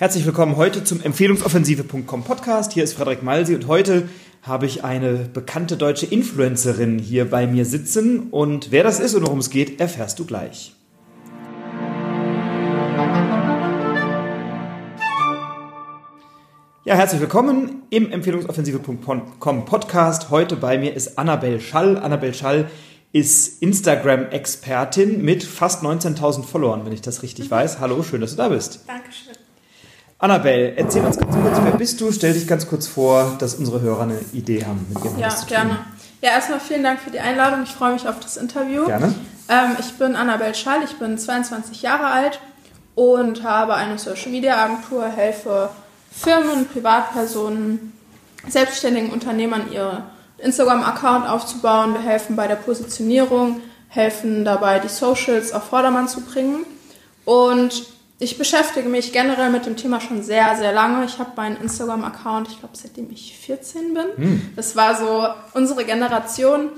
Herzlich willkommen heute zum Empfehlungsoffensive.com Podcast. Hier ist Frederik Malsi und heute habe ich eine bekannte deutsche Influencerin hier bei mir sitzen. Und wer das ist und worum es geht, erfährst du gleich. Ja, herzlich willkommen im Empfehlungsoffensive.com Podcast. Heute bei mir ist Annabel Schall. Annabel Schall ist Instagram-Expertin mit fast 19.000 Followern, wenn ich das richtig weiß. Hallo, schön, dass du da bist. Dankeschön. Annabelle, erzähl uns ganz kurz, wer bist du? Stell dich ganz kurz vor, dass unsere Hörer eine Idee haben, mit ihrem Ja, gerne. Ja, erstmal vielen Dank für die Einladung. Ich freue mich auf das Interview. Gerne. Ähm, ich bin Annabelle Schall, ich bin 22 Jahre alt und habe eine Social Media Agentur, helfe Firmen, Privatpersonen, selbstständigen Unternehmern ihre Instagram-Account aufzubauen. Wir helfen bei der Positionierung, helfen dabei, die Socials auf Vordermann zu bringen. Und ich beschäftige mich generell mit dem Thema schon sehr, sehr lange. Ich habe meinen Instagram-Account, ich glaube, seitdem ich 14 bin. Hm. Das war so unsere Generation.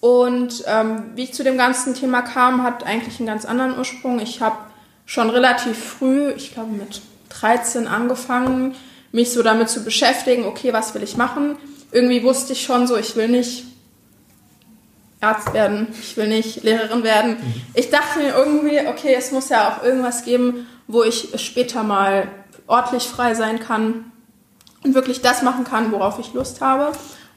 Und ähm, wie ich zu dem ganzen Thema kam, hat eigentlich einen ganz anderen Ursprung. Ich habe schon relativ früh, ich glaube mit 13 angefangen, mich so damit zu beschäftigen, okay, was will ich machen? Irgendwie wusste ich schon so, ich will nicht Arzt werden, ich will nicht Lehrerin werden. Mhm. Ich dachte mir irgendwie, okay, es muss ja auch irgendwas geben, wo ich später mal ordentlich frei sein kann und wirklich das machen kann, worauf ich Lust habe.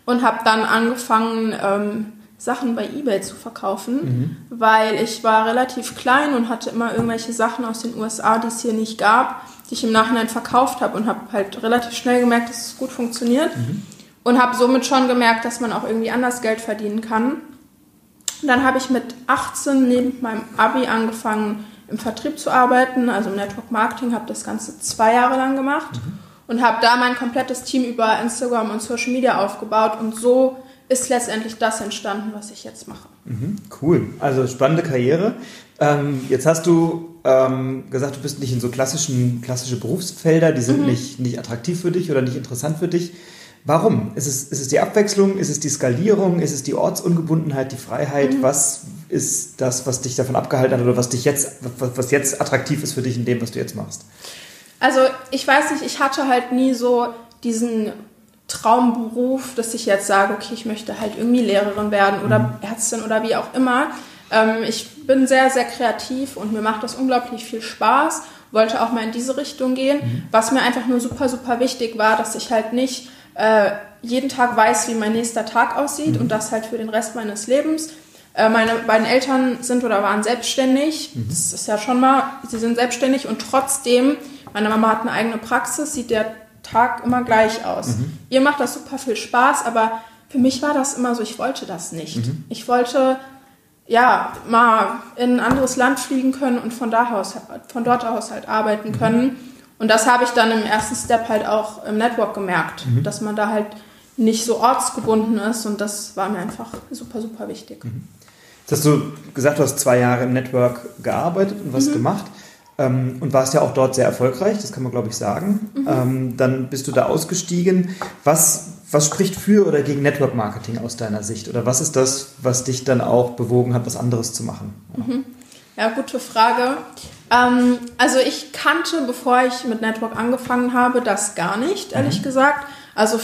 Und habe dann angefangen, ähm, Sachen bei eBay zu verkaufen, mhm. weil ich war relativ klein und hatte immer irgendwelche Sachen aus den USA, die es hier nicht gab, die ich im Nachhinein verkauft habe und habe halt relativ schnell gemerkt, dass es gut funktioniert mhm. und habe somit schon gemerkt, dass man auch irgendwie anders Geld verdienen kann. Und dann habe ich mit 18 neben meinem Abi angefangen, im Vertrieb zu arbeiten, also im Network Marketing, habe das Ganze zwei Jahre lang gemacht mhm. und habe da mein komplettes Team über Instagram und Social Media aufgebaut und so ist letztendlich das entstanden, was ich jetzt mache. Mhm, cool, also spannende Karriere. Ähm, jetzt hast du ähm, gesagt, du bist nicht in so klassischen, klassische Berufsfelder, die sind mhm. nicht, nicht attraktiv für dich oder nicht interessant für dich. Warum? Ist es, ist es die Abwechslung? Ist es die Skalierung? Ist es die Ortsungebundenheit, die Freiheit? Mhm. Was ist das, was dich davon abgehalten hat oder was dich jetzt, was jetzt attraktiv ist für dich in dem, was du jetzt machst? Also ich weiß nicht, ich hatte halt nie so diesen Traumberuf, dass ich jetzt sage, okay, ich möchte halt irgendwie Lehrerin werden oder mhm. Ärztin oder wie auch immer. Ähm, ich bin sehr, sehr kreativ und mir macht das unglaublich viel Spaß. Wollte auch mal in diese Richtung gehen. Mhm. Was mir einfach nur super, super wichtig war, dass ich halt nicht äh, jeden Tag weiß, wie mein nächster Tag aussieht mhm. und das halt für den Rest meines Lebens. Äh, meine beiden Eltern sind oder waren selbstständig. Mhm. Das ist ja schon mal, sie sind selbstständig und trotzdem, meine Mama hat eine eigene Praxis, sieht der Tag immer gleich aus. Mhm. Ihr macht das super viel Spaß, aber für mich war das immer so, ich wollte das nicht. Mhm. Ich wollte ja mal in ein anderes Land fliegen können und von, da aus, von dort aus halt arbeiten mhm. können und das habe ich dann im ersten Step halt auch im Network gemerkt, mhm. dass man da halt nicht so ortsgebunden ist und das war mir einfach super, super wichtig. Mhm. Jetzt hast du gesagt, du hast zwei Jahre im Network gearbeitet und was mhm. gemacht ähm, und warst ja auch dort sehr erfolgreich, das kann man glaube ich sagen. Mhm. Ähm, dann bist du da ausgestiegen. Was, was spricht für oder gegen Network Marketing aus deiner Sicht? Oder was ist das, was dich dann auch bewogen hat, was anderes zu machen? Ja, mhm. ja gute Frage. Ähm, also ich kannte, bevor ich mit Network angefangen habe, das gar nicht, ehrlich mhm. gesagt. Also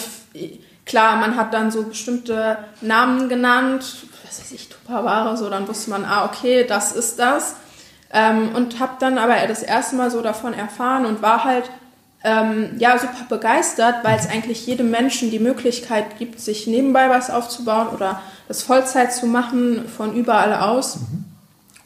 klar, man hat dann so bestimmte Namen genannt, was weiß ich, Tupperware, so, dann wusste man, ah, okay, das ist das. Ähm, und habe dann aber das erste Mal so davon erfahren und war halt ähm, ja super begeistert, weil es eigentlich jedem Menschen die Möglichkeit gibt, sich nebenbei was aufzubauen oder das Vollzeit zu machen von überall aus. Mhm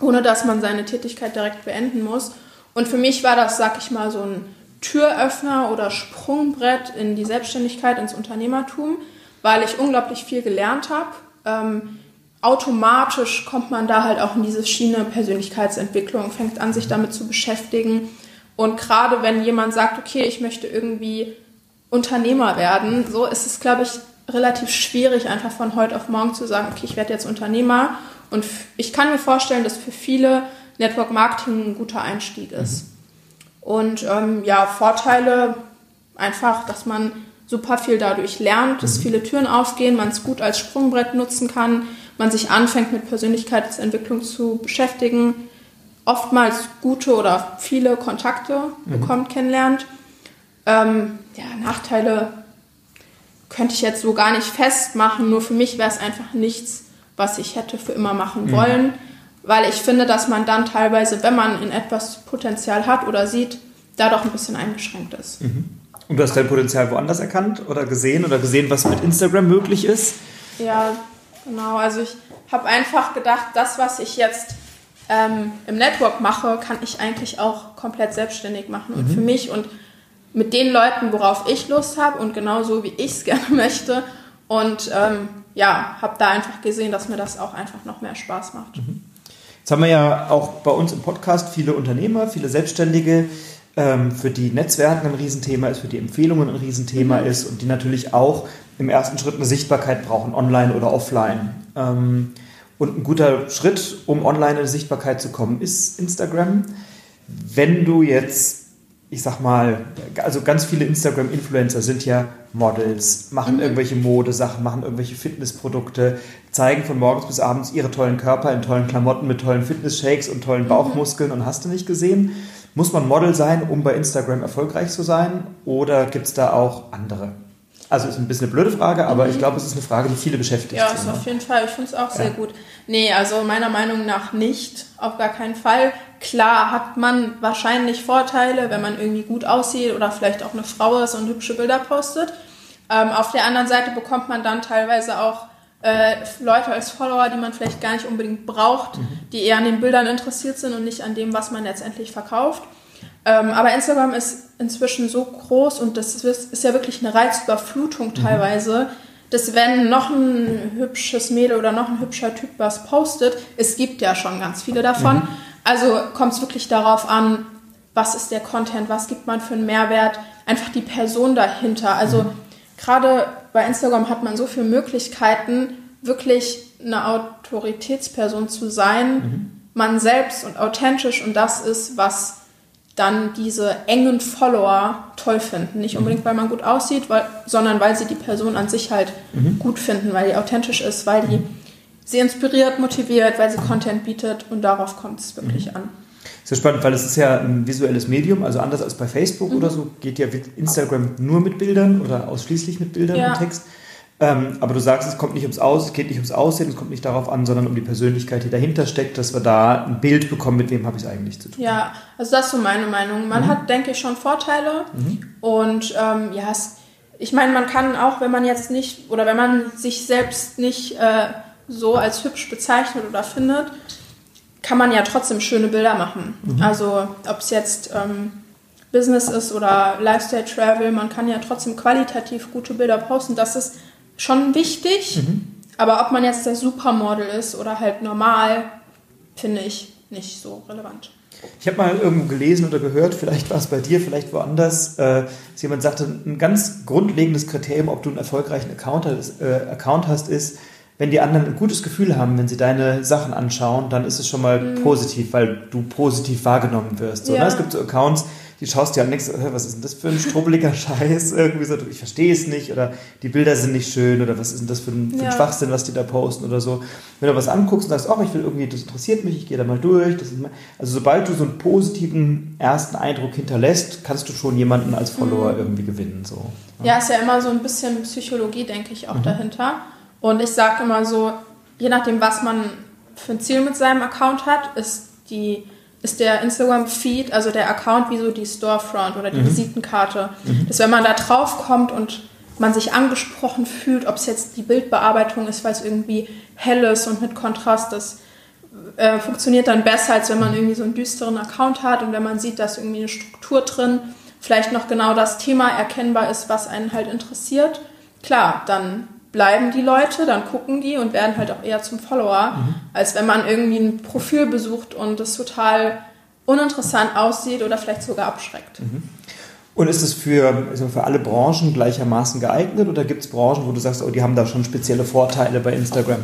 ohne dass man seine Tätigkeit direkt beenden muss. Und für mich war das, sag ich mal, so ein Türöffner oder Sprungbrett in die Selbstständigkeit, ins Unternehmertum, weil ich unglaublich viel gelernt habe. Ähm, automatisch kommt man da halt auch in diese Schiene Persönlichkeitsentwicklung, fängt an, sich damit zu beschäftigen. Und gerade wenn jemand sagt, okay, ich möchte irgendwie Unternehmer werden, so ist es, glaube ich, relativ schwierig, einfach von heute auf morgen zu sagen, okay, ich werde jetzt Unternehmer und ich kann mir vorstellen, dass für viele Network Marketing ein guter Einstieg ist. Mhm. Und ähm, ja, Vorteile einfach, dass man super viel dadurch lernt, dass mhm. viele Türen aufgehen, man es gut als Sprungbrett nutzen kann, man sich anfängt mit Persönlichkeitsentwicklung zu beschäftigen, oftmals gute oder viele Kontakte mhm. bekommt, kennenlernt. Ähm, ja, Nachteile könnte ich jetzt so gar nicht festmachen. Nur für mich wäre es einfach nichts, was ich hätte für immer machen wollen. Mhm. Weil ich finde, dass man dann teilweise, wenn man in etwas Potenzial hat oder sieht, da doch ein bisschen eingeschränkt ist. Mhm. Und du hast dein Potenzial woanders erkannt oder gesehen oder gesehen, was mit Instagram möglich ist? Ja, genau. Also ich habe einfach gedacht, das, was ich jetzt ähm, im Network mache, kann ich eigentlich auch komplett selbstständig machen und mhm. für mich und mit den Leuten, worauf ich Lust habe und genauso wie ich es gerne möchte. Und ähm, ja, habe da einfach gesehen, dass mir das auch einfach noch mehr Spaß macht. Mhm. Jetzt haben wir ja auch bei uns im Podcast viele Unternehmer, viele Selbstständige, ähm, für die Netzwerken ein Riesenthema ist, für die Empfehlungen ein Riesenthema mhm. ist und die natürlich auch im ersten Schritt eine Sichtbarkeit brauchen, online oder offline. Ähm, und ein guter Schritt, um online in eine Sichtbarkeit zu kommen, ist Instagram. Wenn du jetzt, ich sag mal, also ganz viele Instagram-Influencer sind ja Models, machen mhm. irgendwelche Modesachen, machen irgendwelche Fitnessprodukte, zeigen von morgens bis abends ihre tollen Körper in tollen Klamotten mit tollen Fitness-Shakes und tollen mhm. Bauchmuskeln und hast du nicht gesehen. Muss man Model sein, um bei Instagram erfolgreich zu sein? Oder gibt es da auch andere? Also ist ein bisschen eine blöde Frage, aber mhm. ich glaube, es ist eine Frage, die viele beschäftigt. Ja, ist auf jeden Fall. Ich finde es auch ja. sehr gut. Nee, also meiner Meinung nach nicht. Auf gar keinen Fall. Klar hat man wahrscheinlich Vorteile, wenn man irgendwie gut aussieht oder vielleicht auch eine Frau ist und hübsche Bilder postet. Ähm, auf der anderen Seite bekommt man dann teilweise auch äh, Leute als Follower, die man vielleicht gar nicht unbedingt braucht, mhm. die eher an den Bildern interessiert sind und nicht an dem, was man letztendlich verkauft. Ähm, aber Instagram ist inzwischen so groß und das ist, ist ja wirklich eine Reizüberflutung mhm. teilweise, mhm. dass wenn noch ein hübsches Mädel oder noch ein hübscher Typ was postet, es gibt ja schon ganz viele davon. Mhm. Also kommt es wirklich darauf an, was ist der Content, was gibt man für einen Mehrwert, einfach die Person dahinter. Also mhm. gerade bei Instagram hat man so viele Möglichkeiten, wirklich eine Autoritätsperson zu sein, mhm. man selbst und authentisch und das ist, was dann diese engen Follower toll finden. Nicht unbedingt, mhm. weil man gut aussieht, weil, sondern weil sie die Person an sich halt mhm. gut finden, weil die authentisch ist, weil die sie inspiriert, motiviert, weil sie Content bietet und darauf kommt es wirklich mhm. an. Sehr spannend, weil es ist ja ein visuelles Medium, also anders als bei Facebook mhm. oder so, geht ja Instagram nur mit Bildern oder ausschließlich mit Bildern ja. und Text. Ähm, aber du sagst, es kommt nicht ums Aus, es geht nicht ums Aussehen, es kommt nicht darauf an, sondern um die Persönlichkeit, die dahinter steckt, dass wir da ein Bild bekommen, mit wem habe ich es eigentlich zu tun. Ja, also das ist so meine Meinung. Man mhm. hat, denke ich, schon Vorteile mhm. und ähm, ja, es, ich meine, man kann auch, wenn man jetzt nicht oder wenn man sich selbst nicht äh, so als hübsch bezeichnet oder findet, kann man ja trotzdem schöne Bilder machen. Mhm. Also ob es jetzt ähm, Business ist oder Lifestyle Travel, man kann ja trotzdem qualitativ gute Bilder posten. Das ist schon wichtig. Mhm. Aber ob man jetzt der Supermodel ist oder halt normal, finde ich nicht so relevant. Ich habe mal irgendwo gelesen oder gehört, vielleicht war es bei dir, vielleicht woanders, äh, dass jemand sagte, ein ganz grundlegendes Kriterium, ob du einen erfolgreichen Account, äh, Account hast, ist, wenn die anderen ein gutes Gefühl haben, wenn sie deine Sachen anschauen, dann ist es schon mal mhm. positiv, weil du positiv wahrgenommen wirst. So, ne? ja. ne? Es gibt so Accounts, die schaust dir an nichts, was ist denn das für ein strubbeliger Scheiß? Irgendwie so, ich verstehe es nicht oder die Bilder sind nicht schön oder was ist denn das für ein, für ein Schwachsinn, was die da posten oder so. Wenn du was anguckst und sagst, ach, ich will irgendwie, das interessiert mich, ich gehe da mal durch. Also sobald du so einen positiven ersten Eindruck hinterlässt, kannst du schon jemanden als Follower mhm. irgendwie gewinnen. So. Ja. ja, ist ja immer so ein bisschen Psychologie, denke ich, auch mhm. dahinter. Und ich sage immer so, je nachdem, was man für ein Ziel mit seinem Account hat, ist die ist der Instagram-Feed, also der Account, wie so die Storefront oder die mhm. Visitenkarte. Mhm. Dass wenn man da drauf kommt und man sich angesprochen fühlt, ob es jetzt die Bildbearbeitung ist, weil es irgendwie hell ist und mit Kontrast ist, äh, funktioniert dann besser, als wenn man irgendwie so einen düsteren Account hat und wenn man sieht, dass irgendwie eine Struktur drin, vielleicht noch genau das Thema erkennbar ist, was einen halt interessiert. Klar, dann bleiben die Leute, dann gucken die und werden halt auch eher zum Follower, mhm. als wenn man irgendwie ein Profil besucht und das total uninteressant aussieht oder vielleicht sogar abschreckt. Mhm. Und ist es für, also für alle Branchen gleichermaßen geeignet oder gibt es Branchen, wo du sagst, oh, die haben da schon spezielle Vorteile bei Instagram?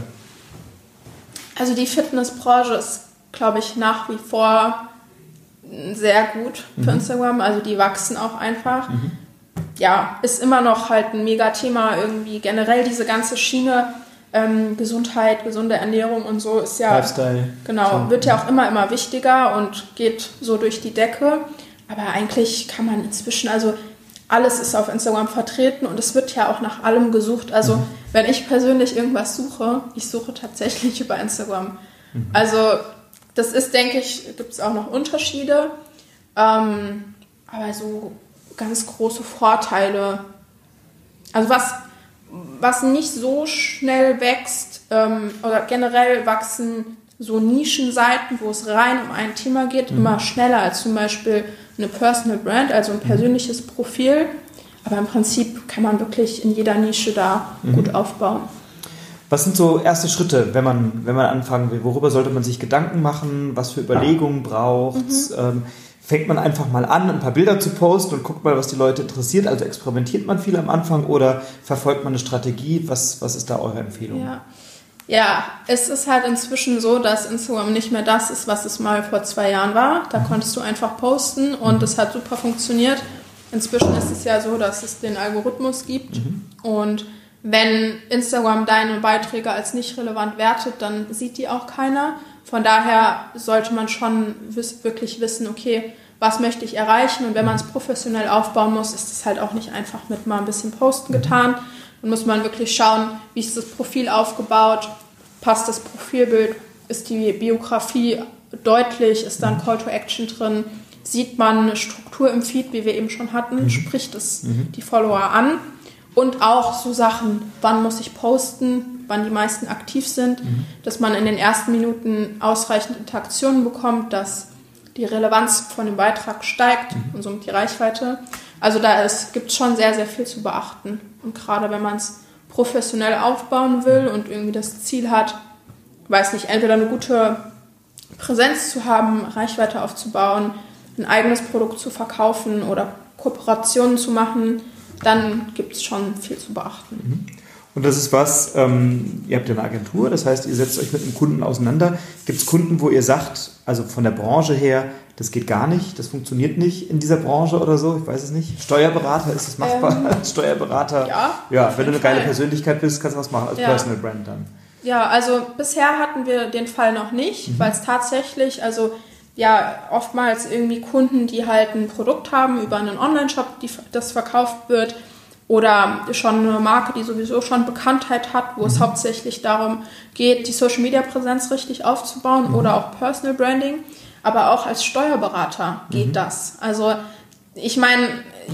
Also die Fitnessbranche ist, glaube ich, nach wie vor sehr gut für mhm. Instagram. Also die wachsen auch einfach. Mhm ja, ist immer noch halt ein Mega-Thema irgendwie. Generell diese ganze Schiene ähm, Gesundheit, gesunde Ernährung und so ist ja. Lifestyle. Genau, wird ja auch immer, immer wichtiger und geht so durch die Decke. Aber eigentlich kann man inzwischen, also alles ist auf Instagram vertreten und es wird ja auch nach allem gesucht. Also mhm. wenn ich persönlich irgendwas suche, ich suche tatsächlich über Instagram. Mhm. Also das ist, denke ich, gibt es auch noch Unterschiede. Ähm, aber so ganz große Vorteile. Also was, was nicht so schnell wächst ähm, oder generell wachsen so Nischenseiten, wo es rein um ein Thema geht, mhm. immer schneller als zum Beispiel eine Personal Brand, also ein mhm. persönliches mhm. Profil. Aber im Prinzip kann man wirklich in jeder Nische da mhm. gut aufbauen. Was sind so erste Schritte, wenn man, wenn man anfangen will? Worüber sollte man sich Gedanken machen? Was für Überlegungen braucht es? Mhm. Ähm, fängt man einfach mal an, ein paar Bilder zu posten und guckt mal, was die Leute interessiert? Also experimentiert man viel am Anfang oder verfolgt man eine Strategie? Was, was ist da eure Empfehlung? Ja. Ja, es ist halt inzwischen so, dass Instagram nicht mehr das ist, was es mal vor zwei Jahren war. Da mhm. konntest du einfach posten und mhm. es hat super funktioniert. Inzwischen ist es ja so, dass es den Algorithmus gibt mhm. und wenn Instagram deine Beiträge als nicht relevant wertet, dann sieht die auch keiner. Von daher sollte man schon wirklich wissen, okay, was möchte ich erreichen und wenn man es professionell aufbauen muss, ist es halt auch nicht einfach mit mal ein bisschen Posten mhm. getan. Dann muss man wirklich schauen, wie ist das Profil aufgebaut, passt das Profilbild, ist die Biografie deutlich, ist da ein Call to Action drin, sieht man eine Struktur im Feed, wie wir eben schon hatten, mhm. spricht es mhm. die Follower an. Und auch so Sachen, wann muss ich posten, wann die meisten aktiv sind, mhm. dass man in den ersten Minuten ausreichend Interaktionen bekommt, dass die Relevanz von dem Beitrag steigt mhm. und somit die Reichweite. Also da gibt es schon sehr, sehr viel zu beachten. Und gerade wenn man es professionell aufbauen will und irgendwie das Ziel hat, weiß nicht, entweder eine gute Präsenz zu haben, Reichweite aufzubauen, ein eigenes Produkt zu verkaufen oder Kooperationen zu machen, dann gibt es schon viel zu beachten. Mhm. Und das ist was, ähm, ihr habt ja eine Agentur, das heißt, ihr setzt euch mit einem Kunden auseinander. Gibt es Kunden, wo ihr sagt, also von der Branche her, das geht gar nicht, das funktioniert nicht in dieser Branche oder so, ich weiß es nicht. Steuerberater, ist das machbar? Ähm, Steuerberater, ja, ja wenn du eine geile Persönlichkeit bist, kannst du was machen als ja. Personal Brand dann. Ja, also bisher hatten wir den Fall noch nicht, mhm. weil es tatsächlich, also ja, oftmals irgendwie Kunden, die halt ein Produkt haben über einen Online-Shop, das verkauft wird, oder schon eine Marke, die sowieso schon Bekanntheit hat, wo mhm. es hauptsächlich darum geht, die Social-Media-Präsenz richtig aufzubauen mhm. oder auch Personal Branding. Aber auch als Steuerberater geht mhm. das. Also ich meine,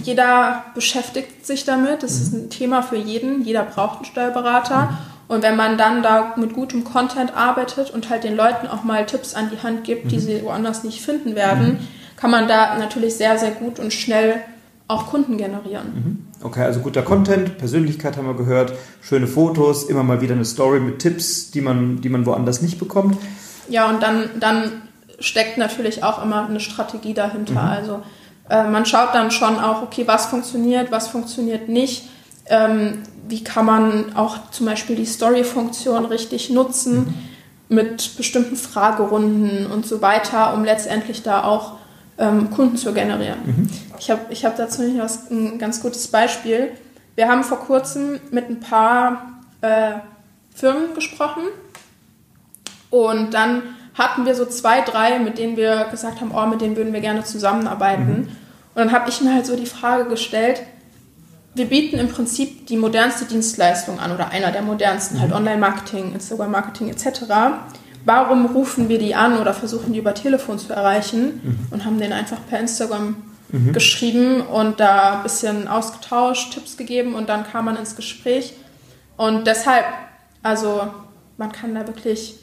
jeder beschäftigt sich damit. Das ist mhm. ein Thema für jeden. Jeder braucht einen Steuerberater. Mhm. Und wenn man dann da mit gutem Content arbeitet und halt den Leuten auch mal Tipps an die Hand gibt, die mhm. sie woanders nicht finden werden, kann man da natürlich sehr, sehr gut und schnell auch Kunden generieren. Okay, also guter Content, Persönlichkeit haben wir gehört, schöne Fotos, immer mal wieder eine Story mit Tipps, die man, die man woanders nicht bekommt. Ja, und dann, dann steckt natürlich auch immer eine Strategie dahinter. Mhm. Also äh, man schaut dann schon auch, okay, was funktioniert, was funktioniert nicht. Ähm, wie kann man auch zum Beispiel die Story-Funktion richtig nutzen mhm. mit bestimmten Fragerunden und so weiter, um letztendlich da auch ähm, Kunden zu generieren. Mhm. Ich habe ich hab dazu nicht was, ein ganz gutes Beispiel. Wir haben vor kurzem mit ein paar äh, Firmen gesprochen und dann hatten wir so zwei, drei, mit denen wir gesagt haben, oh, mit denen würden wir gerne zusammenarbeiten. Mhm. Und dann habe ich mir halt so die Frage gestellt, wir bieten im Prinzip die modernste Dienstleistung an oder einer der modernsten, mhm. halt Online-Marketing, Instagram-Marketing etc. Warum rufen wir die an oder versuchen die über Telefon zu erreichen mhm. und haben denen einfach per Instagram mhm. geschrieben und da ein bisschen ausgetauscht, Tipps gegeben und dann kam man ins Gespräch. Und deshalb, also man kann da wirklich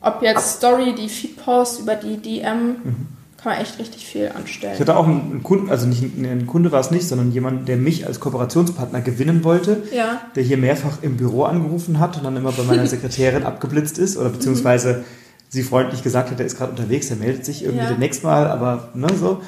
ob jetzt Story, die Feed-Post über die DM, mhm. Kann man echt richtig viel anstellen. Ich hatte auch einen Kunden, also nicht ein Kunde war es nicht, sondern jemand, der mich als Kooperationspartner gewinnen wollte, ja. der hier mehrfach im Büro angerufen hat und dann immer bei meiner Sekretärin abgeblitzt ist oder beziehungsweise sie freundlich gesagt hat, er ist gerade unterwegs, er meldet sich irgendwie ja. demnächst mal, aber ne, so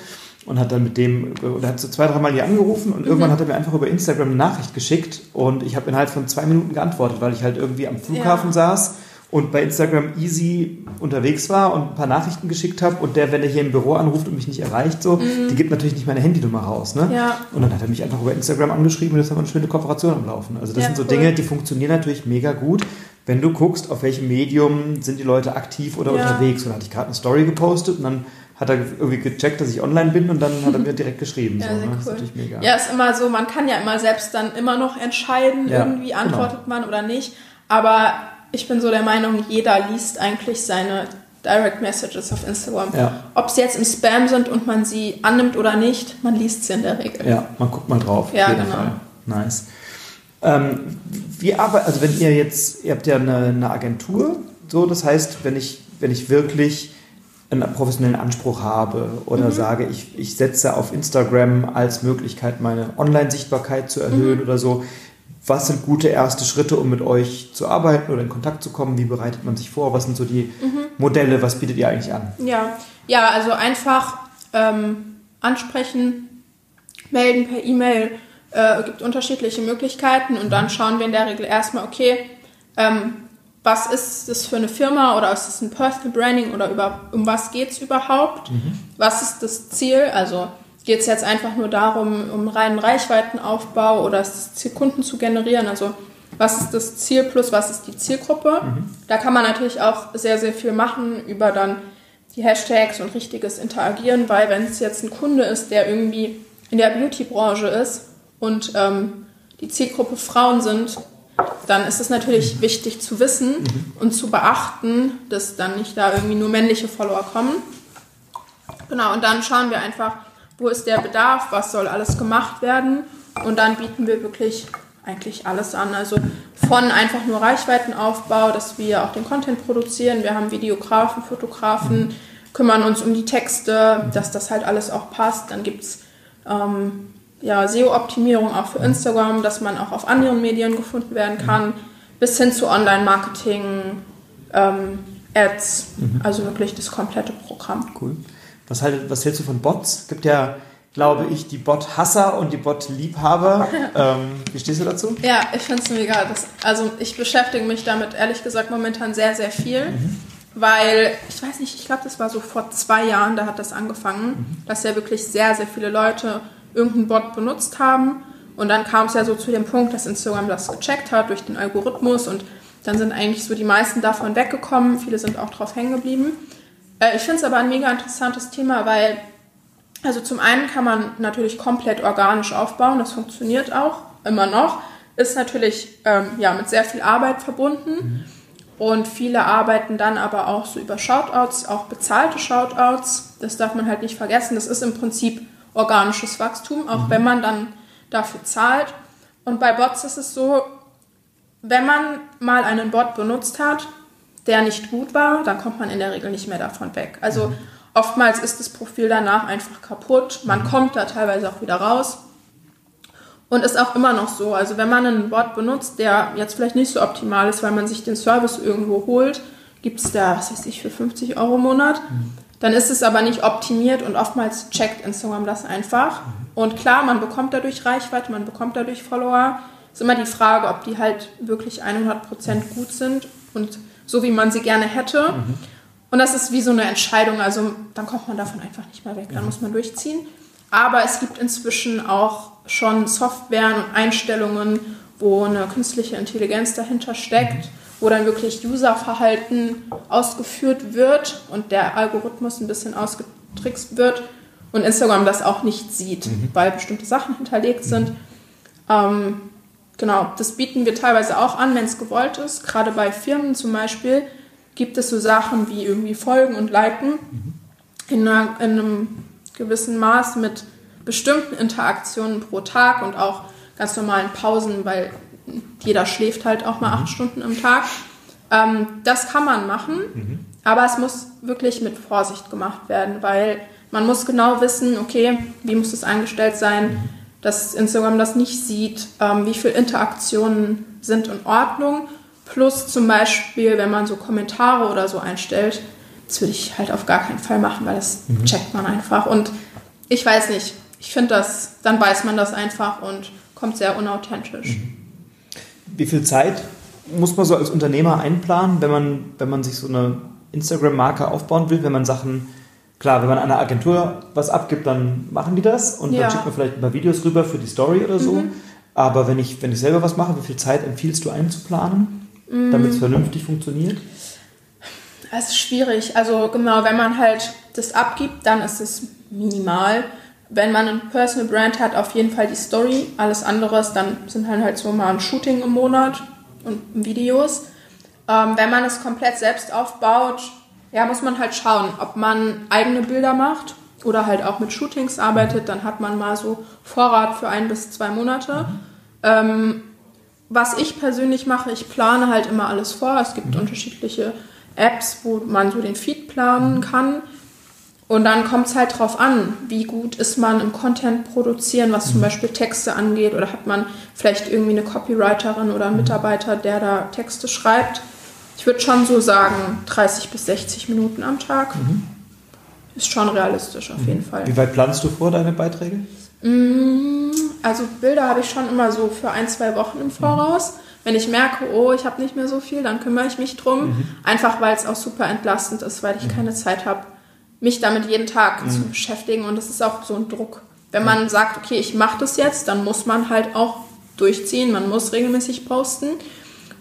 und hat dann mit dem, oder hat so zwei, dreimal hier angerufen und mhm. irgendwann hat er mir einfach über Instagram eine Nachricht geschickt und ich habe innerhalb von zwei Minuten geantwortet, weil ich halt irgendwie am Flughafen ja. saß und bei Instagram easy unterwegs war und ein paar Nachrichten geschickt habe und der, wenn er hier im Büro anruft und mich nicht erreicht, so, mhm. die gibt natürlich nicht meine Handynummer raus. Ne? Ja. Und dann hat er mich einfach über Instagram angeschrieben und jetzt haben wir eine schöne Kooperation am Laufen. Also das ja, sind so cool. Dinge, die funktionieren natürlich mega gut, wenn du guckst, auf welchem Medium sind die Leute aktiv oder ja. unterwegs. Und da hatte ich gerade eine Story gepostet und dann hat er irgendwie gecheckt, dass ich online bin und dann hat er mir direkt geschrieben. Ja, so, sehr ne? cool. Das ist natürlich mega. Ja, ist immer so, man kann ja immer selbst dann immer noch entscheiden, irgendwie genau. antwortet man oder nicht. Aber ich bin so der Meinung, jeder liest eigentlich seine Direct Messages auf Instagram. Ja. Ob sie jetzt im Spam sind und man sie annimmt oder nicht, man liest sie in der Regel. Ja, man guckt mal drauf. Ja, auf jeden genau. Fall. Nice. Ähm, wie arbeitet, also wenn ihr jetzt, ihr habt ja eine, eine Agentur, so, das heißt, wenn ich, wenn ich wirklich einen professionellen Anspruch habe oder Mhm. sage, ich, ich setze auf Instagram als Möglichkeit, meine Online-Sichtbarkeit zu erhöhen Mhm. oder so, was sind gute erste Schritte, um mit euch zu arbeiten oder in Kontakt zu kommen? Wie bereitet man sich vor? Was sind so die Mhm. Modelle? Was bietet ihr eigentlich an? Ja, ja also einfach ähm, ansprechen, melden per E-Mail. Äh, gibt unterschiedliche Möglichkeiten und dann schauen wir in der Regel erstmal, okay, ähm, was ist das für eine Firma oder ist es ein Personal Branding oder über, um was geht es überhaupt? Was ist das Ziel? Also geht es jetzt einfach nur darum, um reinen Reichweitenaufbau oder ist das Ziel, Kunden zu generieren? Also was ist das Ziel plus was ist die Zielgruppe? Da kann man natürlich auch sehr, sehr viel machen über dann die Hashtags und richtiges Interagieren, weil wenn es jetzt ein Kunde ist, der irgendwie in der Beauty-Branche ist und ähm, die Zielgruppe Frauen sind, dann ist es natürlich wichtig zu wissen und zu beachten, dass dann nicht da irgendwie nur männliche Follower kommen. Genau, und dann schauen wir einfach, wo ist der Bedarf, was soll alles gemacht werden und dann bieten wir wirklich eigentlich alles an. Also von einfach nur Reichweitenaufbau, dass wir auch den Content produzieren. Wir haben Videografen, Fotografen, kümmern uns um die Texte, dass das halt alles auch passt. Dann gibt es ähm, ja, SEO-Optimierung auch für Instagram, dass man auch auf anderen Medien gefunden werden kann, bis hin zu Online-Marketing, ähm, Ads, also wirklich das komplette Programm. Cool. Was, halt, was hältst du von Bots? Es gibt ja, glaube ich, die Bot-Hasser und die Bot-Liebhaber. ähm, wie stehst du dazu? Ja, ich finde es mega. Das, also ich beschäftige mich damit ehrlich gesagt momentan sehr, sehr viel. Weil, ich weiß nicht, ich glaube, das war so vor zwei Jahren, da hat das angefangen, dass ja wirklich sehr, sehr viele Leute irgendeinen Bot benutzt haben. Und dann kam es ja so zu dem Punkt, dass Instagram das gecheckt hat durch den Algorithmus und dann sind eigentlich so die meisten davon weggekommen. Viele sind auch drauf hängen geblieben. Äh, ich finde es aber ein mega interessantes Thema, weil also zum einen kann man natürlich komplett organisch aufbauen, das funktioniert auch immer noch. Ist natürlich ähm, ja, mit sehr viel Arbeit verbunden. Und viele arbeiten dann aber auch so über Shoutouts, auch bezahlte Shoutouts. Das darf man halt nicht vergessen. Das ist im Prinzip organisches Wachstum, auch wenn man dann dafür zahlt. Und bei Bots ist es so, wenn man mal einen Bot benutzt hat, der nicht gut war, dann kommt man in der Regel nicht mehr davon weg. Also oftmals ist das Profil danach einfach kaputt. Man kommt da teilweise auch wieder raus. Und ist auch immer noch so. Also wenn man einen Bot benutzt, der jetzt vielleicht nicht so optimal ist, weil man sich den Service irgendwo holt, gibt es da, was weiß ich, für 50 Euro im Monat. Dann ist es aber nicht optimiert und oftmals checkt Instagram das einfach. Und klar, man bekommt dadurch Reichweite, man bekommt dadurch Follower. Ist immer die Frage, ob die halt wirklich 100% gut sind und so, wie man sie gerne hätte. Und das ist wie so eine Entscheidung. Also dann kommt man davon einfach nicht mehr weg. Dann muss man durchziehen. Aber es gibt inzwischen auch schon Softwaren und Einstellungen, wo eine künstliche Intelligenz dahinter steckt, wo dann wirklich Userverhalten ausgeführt wird und der Algorithmus ein bisschen ausgetrickst wird und Instagram das auch nicht sieht, weil bestimmte Sachen hinterlegt sind. Ähm, genau, das bieten wir teilweise auch an, wenn es gewollt ist. Gerade bei Firmen zum Beispiel gibt es so Sachen wie irgendwie Folgen und Liken in, einer, in einem gewissen Maß mit bestimmten Interaktionen pro Tag und auch ganz normalen Pausen, weil jeder schläft halt auch mal acht Stunden am Tag. Ähm, das kann man machen, aber es muss wirklich mit Vorsicht gemacht werden, weil man muss genau wissen, okay, wie muss es eingestellt sein, dass Instagram das nicht sieht, ähm, wie viele Interaktionen sind in Ordnung, plus zum Beispiel, wenn man so Kommentare oder so einstellt, das würde ich halt auf gar keinen Fall machen, weil das checkt man einfach. Und ich weiß nicht, ich finde das, dann weiß man das einfach und kommt sehr unauthentisch. Wie viel Zeit muss man so als Unternehmer einplanen, wenn man, wenn man sich so eine Instagram-Marke aufbauen will, wenn man Sachen, klar, wenn man einer Agentur was abgibt, dann machen die das und Ja. dann schickt man vielleicht ein paar Videos rüber für die Story oder so. Aber wenn ich, wenn ich selber was mache, wie viel Zeit empfiehlst du einzuplanen, damit es vernünftig funktioniert? Es ist schwierig. Also genau, wenn man halt das abgibt, dann ist es minimal. Wenn man ein Personal Brand hat, auf jeden Fall die Story. Alles andere dann sind halt, halt so mal ein Shooting im Monat und Videos. Ähm, wenn man es komplett selbst aufbaut, ja, muss man halt schauen, ob man eigene Bilder macht oder halt auch mit Shootings arbeitet. Dann hat man mal so Vorrat für ein bis zwei Monate. Mhm. Ähm, was ich persönlich mache, ich plane halt immer alles vor. Es gibt mhm. unterschiedliche Apps, wo man so den Feed planen mhm. kann. Und dann kommt es halt drauf an, wie gut ist man im Content produzieren, was zum mhm. Beispiel Texte angeht, oder hat man vielleicht irgendwie eine Copywriterin oder einen mhm. Mitarbeiter, der da Texte schreibt. Ich würde schon so sagen, 30 bis 60 Minuten am Tag. Mhm. Ist schon realistisch auf jeden Fall. Wie weit planst du vor deine Beiträge? Mm, also Bilder habe ich schon immer so für ein, zwei Wochen im Voraus. Wenn ich merke, oh, ich habe nicht mehr so viel, dann kümmere ich mich drum. Mhm. Einfach weil es auch super entlastend ist, weil ich mhm. keine Zeit habe, mich damit jeden Tag mhm. zu beschäftigen. Und das ist auch so ein Druck. Wenn man sagt, okay, ich mache das jetzt, dann muss man halt auch durchziehen. Man muss regelmäßig posten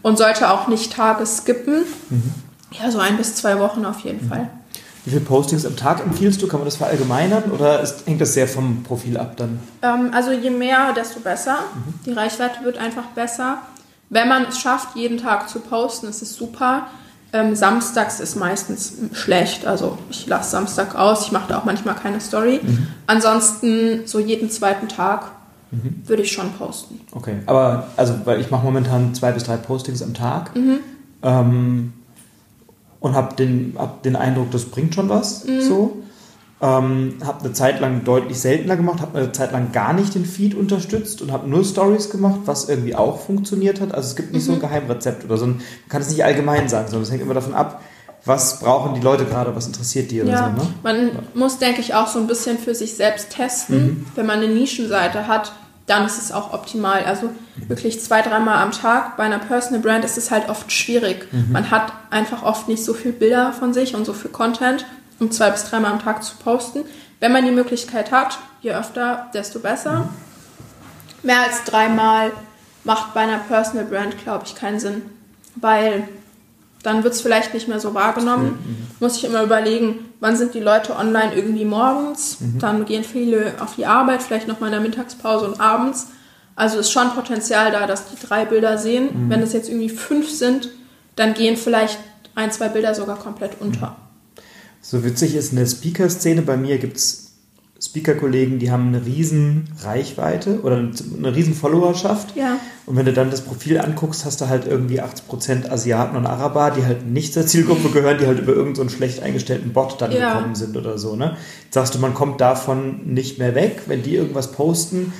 und sollte auch nicht Tage skippen. Mhm. Ja, so ein bis zwei Wochen auf jeden mhm. Fall. Wie viele Postings am Tag empfiehlst du? Kann man das verallgemeinern oder ist, hängt das sehr vom Profil ab dann? Ähm, also je mehr, desto besser. Mhm. Die Reichweite wird einfach besser. Wenn man es schafft, jeden Tag zu posten, ist es super. Ähm, samstags ist meistens schlecht. Also ich lasse Samstag aus. Ich mache da auch manchmal keine Story. Mhm. Ansonsten so jeden zweiten Tag mhm. würde ich schon posten. Okay, aber also weil ich mache momentan zwei bis drei Postings am Tag. Mhm. Ähm, und habe den, hab den Eindruck, das bringt schon was. Mhm. So. Ähm, habe eine Zeit lang deutlich seltener gemacht, habe eine Zeit lang gar nicht den Feed unterstützt und habe nur Stories gemacht, was irgendwie auch funktioniert hat. Also es gibt nicht mhm. so ein mhm. Geheimrezept oder so. Ein, man kann es nicht allgemein sagen, sondern es hängt immer davon ab, was brauchen die Leute gerade, was interessiert die oder ja, so. Ne? Man muss, denke ich, auch so ein bisschen für sich selbst testen. Mhm. Wenn man eine Nischenseite hat, dann ist es auch optimal. Also wirklich zwei, dreimal am Tag. Bei einer Personal Brand ist es halt oft schwierig. Mhm. Man hat einfach oft nicht so viel Bilder von sich und so viel Content, um zwei bis dreimal am Tag zu posten. Wenn man die Möglichkeit hat, je öfter, desto besser. Mhm. Mehr als dreimal macht bei einer Personal Brand, glaube ich, keinen Sinn, weil dann wird es vielleicht nicht mehr so wahrgenommen. Mhm. Muss ich immer überlegen, wann sind die Leute online irgendwie morgens, mhm. dann gehen viele auf die Arbeit, vielleicht noch mal in der Mittagspause und abends. Also ist schon Potenzial da, dass die drei Bilder sehen. Mhm. Wenn es jetzt irgendwie fünf sind, dann gehen vielleicht ein, zwei Bilder sogar komplett unter. Mhm. So witzig ist in der Speaker-Szene, bei mir gibt es Speaker-Kollegen, die haben eine riesen Reichweite oder eine riesen Followerschaft. Ja. Und wenn du dann das Profil anguckst, hast du halt irgendwie 80% Asiaten und Araber, die halt nicht zur Zielgruppe gehören, die halt über irgendeinen so schlecht eingestellten Bot dann ja. gekommen sind oder so. Ne? Jetzt sagst du, man kommt davon nicht mehr weg, wenn die irgendwas posten.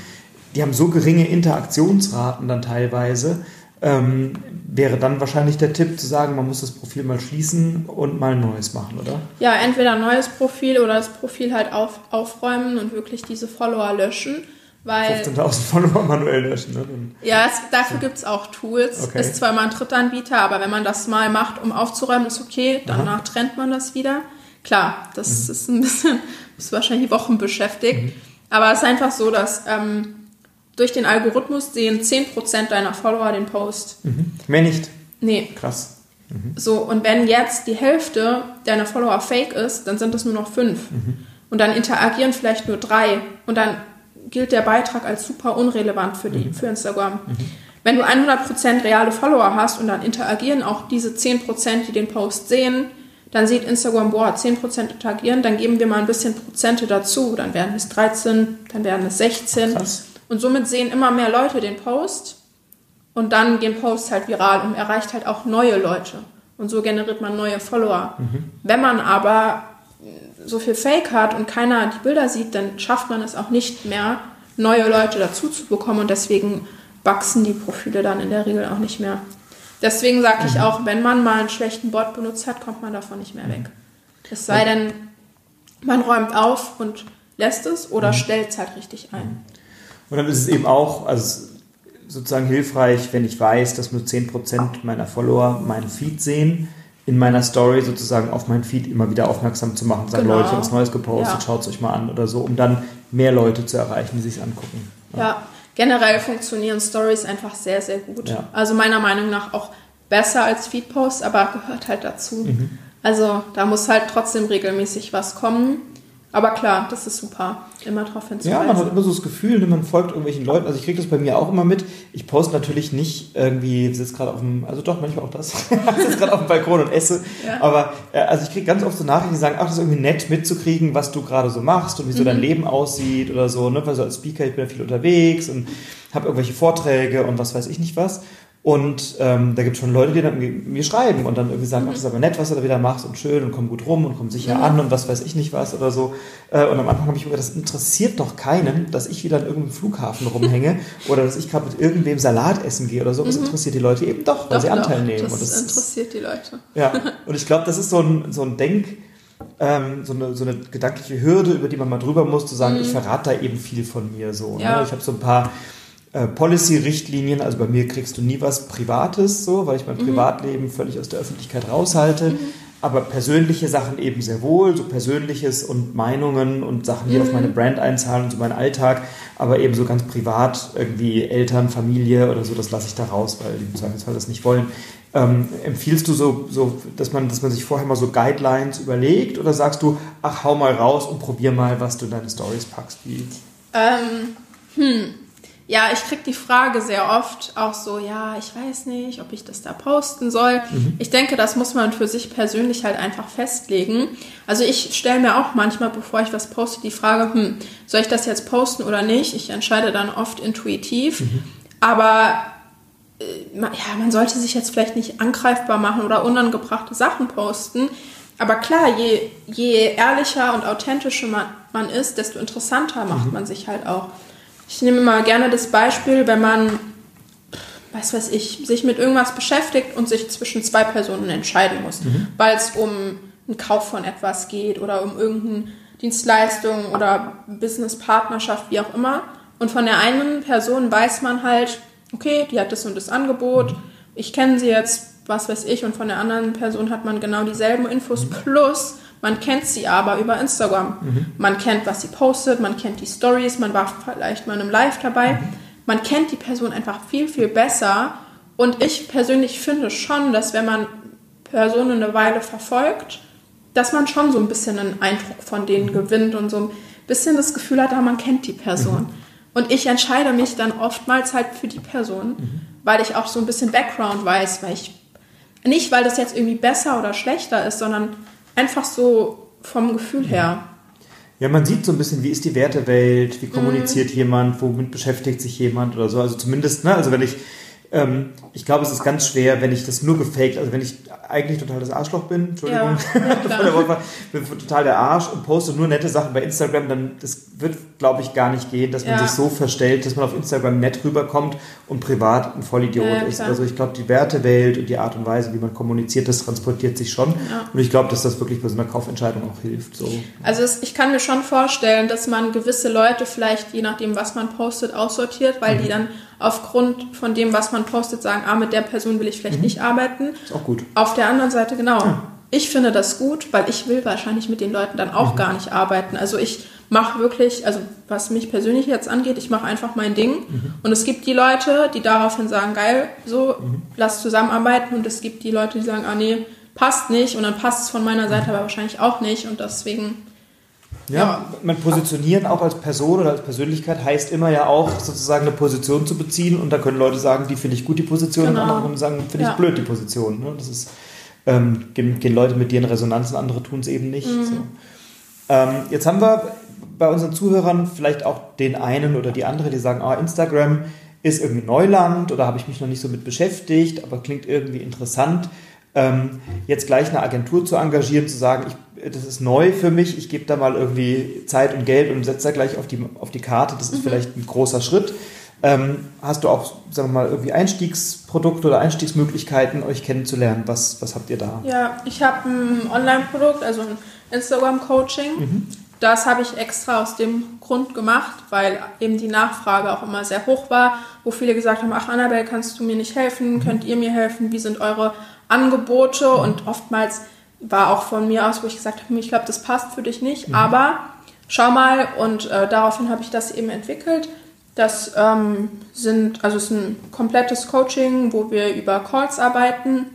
Die haben so geringe Interaktionsraten dann teilweise, ähm, wäre dann wahrscheinlich der Tipp zu sagen, man muss das Profil mal schließen und mal ein neues machen, oder? Ja, entweder ein neues Profil oder das Profil halt auf, aufräumen und wirklich diese Follower löschen. 15.000 Follower manuell löschen. Ne? Ja, es, dafür gibt es auch Tools. Okay. Ist zwar mal ein Drittanbieter, aber wenn man das mal macht, um aufzuräumen, ist okay. Danach Aha. trennt man das wieder. Klar, das mhm. ist ein bisschen, ist wahrscheinlich Wochen beschäftigt. Mhm. Aber es ist einfach so, dass ähm, durch den Algorithmus sehen 10% deiner Follower den Post. Mhm. Mehr nicht. Nee. Krass. Mhm. So, und wenn jetzt die Hälfte deiner Follower fake ist, dann sind es nur noch fünf. Mhm. Und dann interagieren vielleicht nur drei. Und dann gilt der Beitrag als super unrelevant für, die, mhm. für Instagram. Mhm. Wenn du 100% reale Follower hast und dann interagieren auch diese 10%, die den Post sehen, dann sieht Instagram, boah, 10% interagieren, dann geben wir mal ein bisschen Prozente dazu. Dann werden es 13, dann werden es 16. Krass. Und somit sehen immer mehr Leute den Post und dann gehen Posts halt viral und erreicht halt auch neue Leute. Und so generiert man neue Follower. Mhm. Wenn man aber so viel Fake hat und keiner die Bilder sieht, dann schafft man es auch nicht mehr, neue Leute dazu zu bekommen und deswegen wachsen die Profile dann in der Regel auch nicht mehr. Deswegen sage ich mhm. auch, wenn man mal einen schlechten Bot benutzt hat, kommt man davon nicht mehr weg. Es sei denn, man räumt auf und lässt es oder mhm. stellt es halt richtig ein. Und dann ist es eben auch also sozusagen hilfreich, wenn ich weiß, dass nur 10% meiner Follower meinen Feed sehen, in meiner Story sozusagen auf meinen Feed immer wieder aufmerksam zu machen. Sagen genau. Leute, was Neues gepostet, ja. schaut es euch mal an oder so, um dann mehr Leute zu erreichen, die sich angucken. Ja. ja. generell funktionieren Stories einfach sehr, sehr gut. Ja. Also meiner Meinung nach auch besser als Feedposts, aber gehört halt dazu. Mhm. Also da muss halt trotzdem regelmäßig was kommen. Aber klar, das ist super, immer drauf hinzuweisen. Ja, man hat immer so das Gefühl, man folgt irgendwelchen Leuten. Also ich kriege das bei mir auch immer mit. Ich poste natürlich nicht irgendwie, sitze gerade auf dem, also doch, manchmal auch das. ich sitze gerade auf dem Balkon und esse. Ja. Aber äh, also ich kriege ganz oft so Nachrichten, die sagen, ach, das ist irgendwie nett mitzukriegen, was du gerade so machst und wie so mhm. dein Leben aussieht oder so. Ne? Weil so als Speaker, ich bin ja viel unterwegs und habe irgendwelche Vorträge und was weiß ich nicht was. Und ähm, da gibt es schon Leute, die dann mir schreiben und dann irgendwie sagen, mhm. ach, das ist aber nett, was du da wieder machst und schön und komm gut rum und komm sicher mhm. an und was weiß ich nicht was oder so. Äh, und am Anfang habe ich mir gedacht, das interessiert doch keinen, dass ich wieder an irgendeinem Flughafen rumhänge oder dass ich gerade mit irgendwem Salat essen gehe oder so. Das mhm. interessiert die Leute eben doch, weil doch, sie Anteil doch, nehmen. Das, das interessiert die Leute. Ja, und ich glaube, das ist so ein, so ein Denk, ähm, so, eine, so eine gedankliche Hürde, über die man mal drüber muss, zu sagen, mhm. ich verrate da eben viel von mir so. Ne? Ja. Ne? Ich habe so ein paar äh, Policy-Richtlinien, also bei mir kriegst du nie was Privates, so, weil ich mein mhm. Privatleben völlig aus der Öffentlichkeit raushalte. Mhm. Aber persönliche Sachen eben sehr wohl, so Persönliches und Meinungen und Sachen, die mhm. auf meine Brand einzahlen und so meinen Alltag, aber eben so ganz privat, irgendwie Eltern, Familie oder so, das lasse ich da raus, weil die im Zweifelsfall das nicht wollen. Ähm, empfiehlst du so, so dass, man, dass man sich vorher mal so Guidelines überlegt oder sagst du, ach, hau mal raus und probier mal, was du in deine Stories packst? Wie? Ähm, hm. Ja, ich kriege die Frage sehr oft auch so, ja, ich weiß nicht, ob ich das da posten soll. Mhm. Ich denke, das muss man für sich persönlich halt einfach festlegen. Also ich stelle mir auch manchmal, bevor ich was poste, die Frage, hm, soll ich das jetzt posten oder nicht? Ich entscheide dann oft intuitiv. Mhm. Aber äh, ja, man sollte sich jetzt vielleicht nicht angreifbar machen oder unangebrachte Sachen posten. Aber klar, je, je ehrlicher und authentischer man, man ist, desto interessanter macht mhm. man sich halt auch. Ich nehme mal gerne das Beispiel, wenn man, was weiß ich, sich mit irgendwas beschäftigt und sich zwischen zwei Personen entscheiden muss, mhm. weil es um einen Kauf von etwas geht oder um irgendeine Dienstleistung oder Businesspartnerschaft, wie auch immer. Und von der einen Person weiß man halt, okay, die hat das und das Angebot, ich kenne sie jetzt, was weiß ich, und von der anderen Person hat man genau dieselben Infos mhm. plus man kennt sie aber über Instagram. Mhm. Man kennt, was sie postet, man kennt die Stories, man war vielleicht mal in einem Live dabei. Mhm. Man kennt die Person einfach viel, viel besser. Und ich persönlich finde schon, dass wenn man Personen eine Weile verfolgt, dass man schon so ein bisschen einen Eindruck von denen mhm. gewinnt und so ein bisschen das Gefühl hat, ah, man kennt die Person. Mhm. Und ich entscheide mich dann oftmals halt für die Person, mhm. weil ich auch so ein bisschen Background weiß, weil ich nicht, weil das jetzt irgendwie besser oder schlechter ist, sondern Einfach so vom Gefühl her. Ja, man sieht so ein bisschen, wie ist die Wertewelt, wie kommuniziert mhm. jemand, womit beschäftigt sich jemand oder so. Also zumindest, ne, also wenn ich ähm, ich glaube, es ist ganz schwer, wenn ich das nur gefaked, also wenn ich eigentlich total das Arschloch bin, Entschuldigung, ja, ja, bin total der Arsch und poste nur nette Sachen bei Instagram, dann das wird, glaube ich, gar nicht gehen, dass man ja. sich so verstellt, dass man auf Instagram nett rüberkommt und privat ein Vollidiot ist. Also ich glaube, die Wertewelt und die Art und Weise, wie man kommuniziert, das transportiert sich schon. Und ich glaube, dass das wirklich bei so einer Kaufentscheidung auch hilft. So. Also es, ich kann mir schon vorstellen, dass man gewisse Leute vielleicht, je nachdem, was man postet, aussortiert, weil mhm. die dann aufgrund von dem, was man postet, sagen, ah, mit der Person will ich vielleicht mhm. nicht arbeiten. Ist auch gut. Auf der anderen Seite, genau. Ja. Ich finde das gut, weil ich will wahrscheinlich mit den Leuten dann auch mhm. gar nicht arbeiten. Also ich mache wirklich, also was mich persönlich jetzt angeht, ich mache einfach mein Ding. Mhm. Und es gibt die Leute, die daraufhin sagen, geil, so, mhm. lass zusammenarbeiten. Und es gibt die Leute, die sagen, ah nee, passt nicht. Und dann passt es von meiner Seite aber wahrscheinlich auch nicht. Und deswegen ja, man positionieren auch als Person oder als Persönlichkeit heißt immer ja auch sozusagen eine Position zu beziehen und da können Leute sagen, die finde ich gut, die Position, genau. und andere können sagen, finde ich ja. blöd, die Position. Ne? Das ist, ähm, gehen, gehen, Leute mit dir in Resonanz und andere tun es eben nicht. Mhm. So. Ähm, jetzt haben wir bei unseren Zuhörern vielleicht auch den einen oder die andere, die sagen, ah, Instagram ist irgendwie Neuland oder habe ich mich noch nicht so mit beschäftigt, aber klingt irgendwie interessant. Ähm, jetzt gleich eine Agentur zu engagieren, zu sagen, ich das ist neu für mich, ich gebe da mal irgendwie Zeit und Geld und setze da gleich auf die, auf die Karte, das ist mhm. vielleicht ein großer Schritt. Ähm, hast du auch, sagen wir mal, irgendwie Einstiegsprodukte oder Einstiegsmöglichkeiten, euch kennenzulernen? Was, was habt ihr da? Ja, ich habe ein Online-Produkt, also ein Instagram-Coaching. Mhm. Das habe ich extra aus dem Grund gemacht, weil eben die Nachfrage auch immer sehr hoch war, wo viele gesagt haben, ach Annabelle, kannst du mir nicht helfen? Mhm. Könnt ihr mir helfen? Wie sind eure Angebote? Mhm. Und oftmals war auch von mir aus, wo ich gesagt habe, ich glaube, das passt für dich nicht, mhm. aber schau mal und äh, daraufhin habe ich das eben entwickelt. Das ähm, sind, also es ist ein komplettes Coaching, wo wir über Calls arbeiten.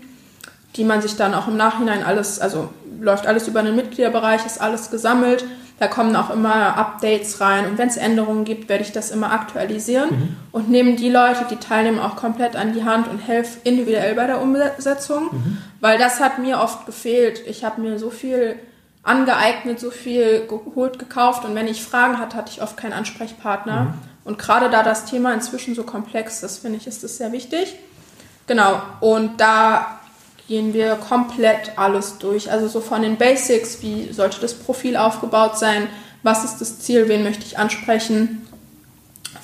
die man sich dann auch im Nachhinein alles, also läuft alles über den Mitgliederbereich, ist alles gesammelt. Da kommen auch immer Updates rein und wenn es Änderungen gibt, werde ich das immer aktualisieren mhm. und nehme die Leute, die teilnehmen, auch komplett an die Hand und helfe individuell bei der Umsetzung, mhm. weil das hat mir oft gefehlt. Ich habe mir so viel angeeignet, so viel geholt, gekauft und wenn ich Fragen hatte, hatte ich oft keinen Ansprechpartner. Mhm. Und gerade da das Thema inzwischen so komplex ist, finde ich, ist das sehr wichtig. Genau, und da gehen wir komplett alles durch. Also so von den Basics, wie sollte das Profil aufgebaut sein, was ist das Ziel, wen möchte ich ansprechen,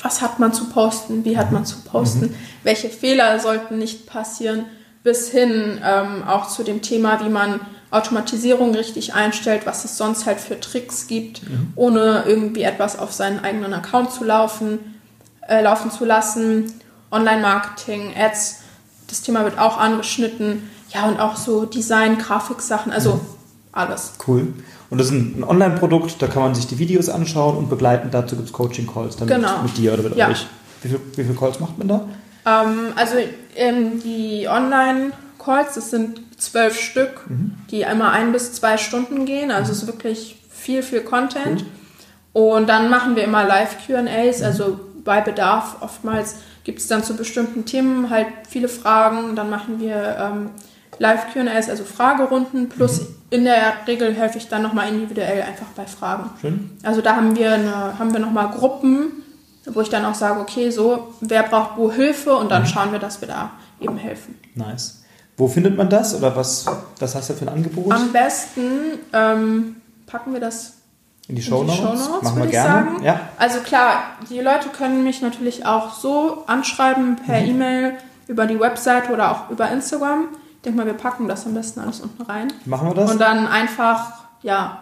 was hat man zu posten, wie hat man zu posten, mhm. welche Fehler sollten nicht passieren, bis hin ähm, auch zu dem Thema, wie man Automatisierung richtig einstellt, was es sonst halt für Tricks gibt, mhm. ohne irgendwie etwas auf seinen eigenen Account zu laufen, äh, laufen zu lassen, Online-Marketing, Ads, das Thema wird auch angeschnitten ja, und auch so Design, Grafiksachen, also mhm. alles. Cool. Und das ist ein, Online-Produkt, da kann man sich die Videos anschauen und begleiten. Dazu gibt es Coaching-Calls dann genau. mit, dir oder mit ja. euch. Wie viele wie viel Calls macht man da? Ähm, also ähm, die Online-Calls, das sind zwölf Stück, mhm. die einmal ein bis zwei Stunden gehen. Also mhm. es ist wirklich viel, viel Content. Cool. Und dann machen wir immer Live-QAs, mhm. also bei Bedarf oftmals gibt es dann zu bestimmten Themen halt viele Fragen. Dann machen wir ähm, Live-QAs, also Fragerunden, plus mhm. in der Regel helfe ich dann nochmal individuell einfach bei Fragen. Schön. Also da haben wir, eine, haben wir nochmal Gruppen, wo ich dann auch sage, okay, so, wer braucht wo Hilfe und dann mhm. schauen wir, dass wir da eben helfen. Nice. Wo findet man das oder was, was hast du für ein Angebot? Am besten ähm, packen wir das in die Show Notes. Machen wir gerne. Sagen. Ja. Also klar, die Leute können mich natürlich auch so anschreiben per mhm. E-Mail über die Website oder auch über Instagram. Ich denke mal, wir packen das am besten alles unten rein. Machen wir das? Und dann einfach, ja,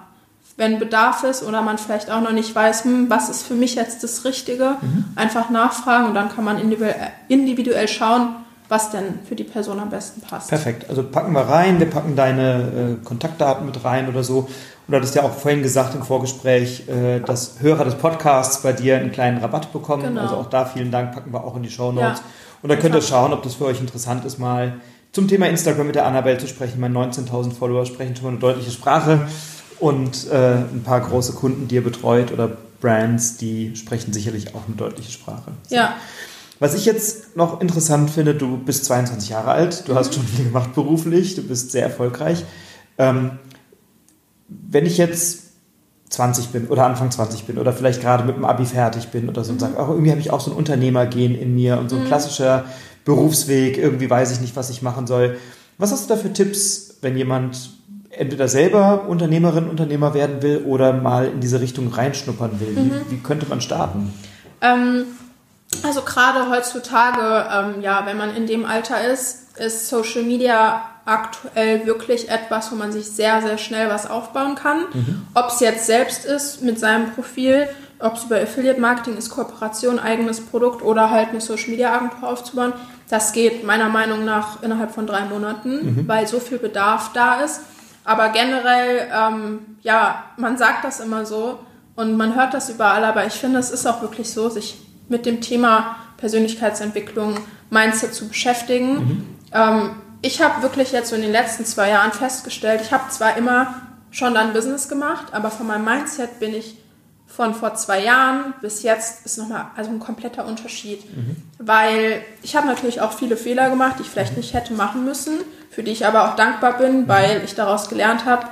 wenn Bedarf ist oder man vielleicht auch noch nicht weiß, hm, was ist für mich jetzt das Richtige, mhm. einfach nachfragen und dann kann man individuell schauen, was denn für die Person am besten passt. Perfekt. Also packen wir rein, wir packen deine äh, Kontaktdaten mit rein oder so. Und du hattest ja auch vorhin gesagt im Vorgespräch, äh, dass Hörer des Podcasts bei dir einen kleinen Rabatt bekommen. Genau. Also auch da vielen Dank, packen wir auch in die Show Notes. Ja. Und dann könnt ihr schauen, ob das für euch interessant ist, mal zum Thema Instagram mit der Annabelle zu sprechen. Meine 19.000 Follower sprechen schon eine deutliche Sprache und äh, ein paar große Kunden, die ihr betreut oder Brands, die sprechen sicherlich auch eine deutliche Sprache. So. Ja. Was ich jetzt noch interessant finde, du bist 22 Jahre alt, du mhm. hast schon viel gemacht beruflich, du bist sehr erfolgreich. Ähm, wenn ich jetzt 20 bin oder Anfang 20 bin oder vielleicht gerade mit dem Abi fertig bin oder so mhm. und sage, oh, irgendwie habe ich auch so ein Unternehmergehen in mir und so ein mhm. klassischer Berufsweg, irgendwie weiß ich nicht, was ich machen soll. Was hast du da für Tipps, wenn jemand entweder selber Unternehmerin, Unternehmer werden will oder mal in diese Richtung reinschnuppern will? Mhm. Wie, wie, könnte man starten? Ähm, also gerade heutzutage, ähm, ja, wenn man in dem Alter ist, ist Social Media aktuell wirklich etwas, wo man sich sehr, sehr schnell was aufbauen kann. Mhm. Ob es jetzt selbst ist mit seinem Profil, ob es über Affiliate Marketing ist, Kooperation, eigenes Produkt oder halt eine Social Media Agentur aufzubauen, das geht meiner Meinung nach innerhalb von drei Monaten, mhm. weil so viel Bedarf da ist. Aber generell, ähm, ja, man sagt das immer so und man hört das überall, aber ich finde, es ist auch wirklich so, sich mit dem Thema Persönlichkeitsentwicklung, Mindset zu beschäftigen. Mhm. Ähm, ich habe wirklich jetzt so in den letzten zwei Jahren festgestellt, ich habe zwar immer schon dann Business gemacht, aber von meinem Mindset bin ich von vor zwei Jahren bis jetzt ist nochmal also ein kompletter Unterschied. Mhm. Weil ich habe natürlich auch viele Fehler gemacht, die ich vielleicht nicht hätte machen müssen, für die ich aber auch dankbar bin, mhm. weil ich daraus gelernt habe.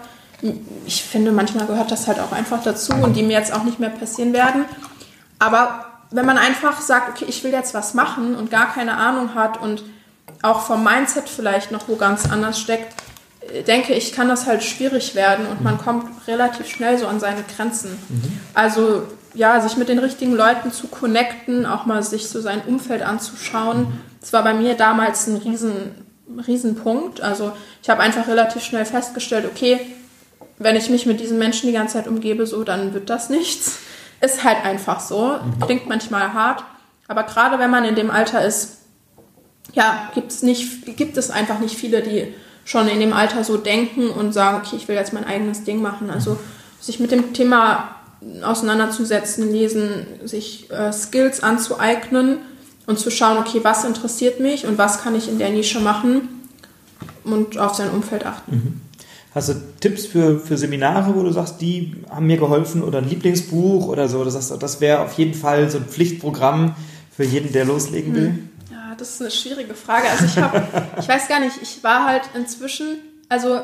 Ich finde, manchmal gehört das halt auch einfach dazu und die mir jetzt auch nicht mehr passieren werden. Aber wenn man einfach sagt, okay, ich will jetzt was machen und gar keine Ahnung hat und auch vom Mindset vielleicht noch wo ganz anders steckt, denke ich, kann das halt schwierig werden und man mhm. kommt relativ schnell so an seine Grenzen. Mhm. Also ja, sich mit den richtigen Leuten zu connecten, auch mal sich so sein Umfeld anzuschauen, mhm. das war bei mir damals ein riesen, riesen Punkt. Also ich habe einfach relativ schnell festgestellt, okay, wenn ich mich mit diesen Menschen die ganze Zeit umgebe, so, dann wird das nichts. Ist halt einfach so. Klingt manchmal hart. Aber gerade wenn man in dem Alter ist, ja, gibt's nicht, gibt es einfach nicht viele, die schon in dem Alter so denken und sagen, okay, ich will jetzt mein eigenes Ding machen. Also sich mit dem Thema auseinanderzusetzen, lesen, sich äh, Skills anzueignen und zu schauen, okay, was interessiert mich und was kann ich in der Nische machen, und auf sein Umfeld achten. Mhm. Hast du Tipps für, für Seminare, wo du sagst, die haben mir geholfen oder ein Lieblingsbuch oder so? Du sagst, das wäre auf jeden Fall so ein Pflichtprogramm für jeden, der loslegen will? Hm. Das ist eine schwierige Frage. Also ich habe, ich weiß gar nicht, ich war halt inzwischen, also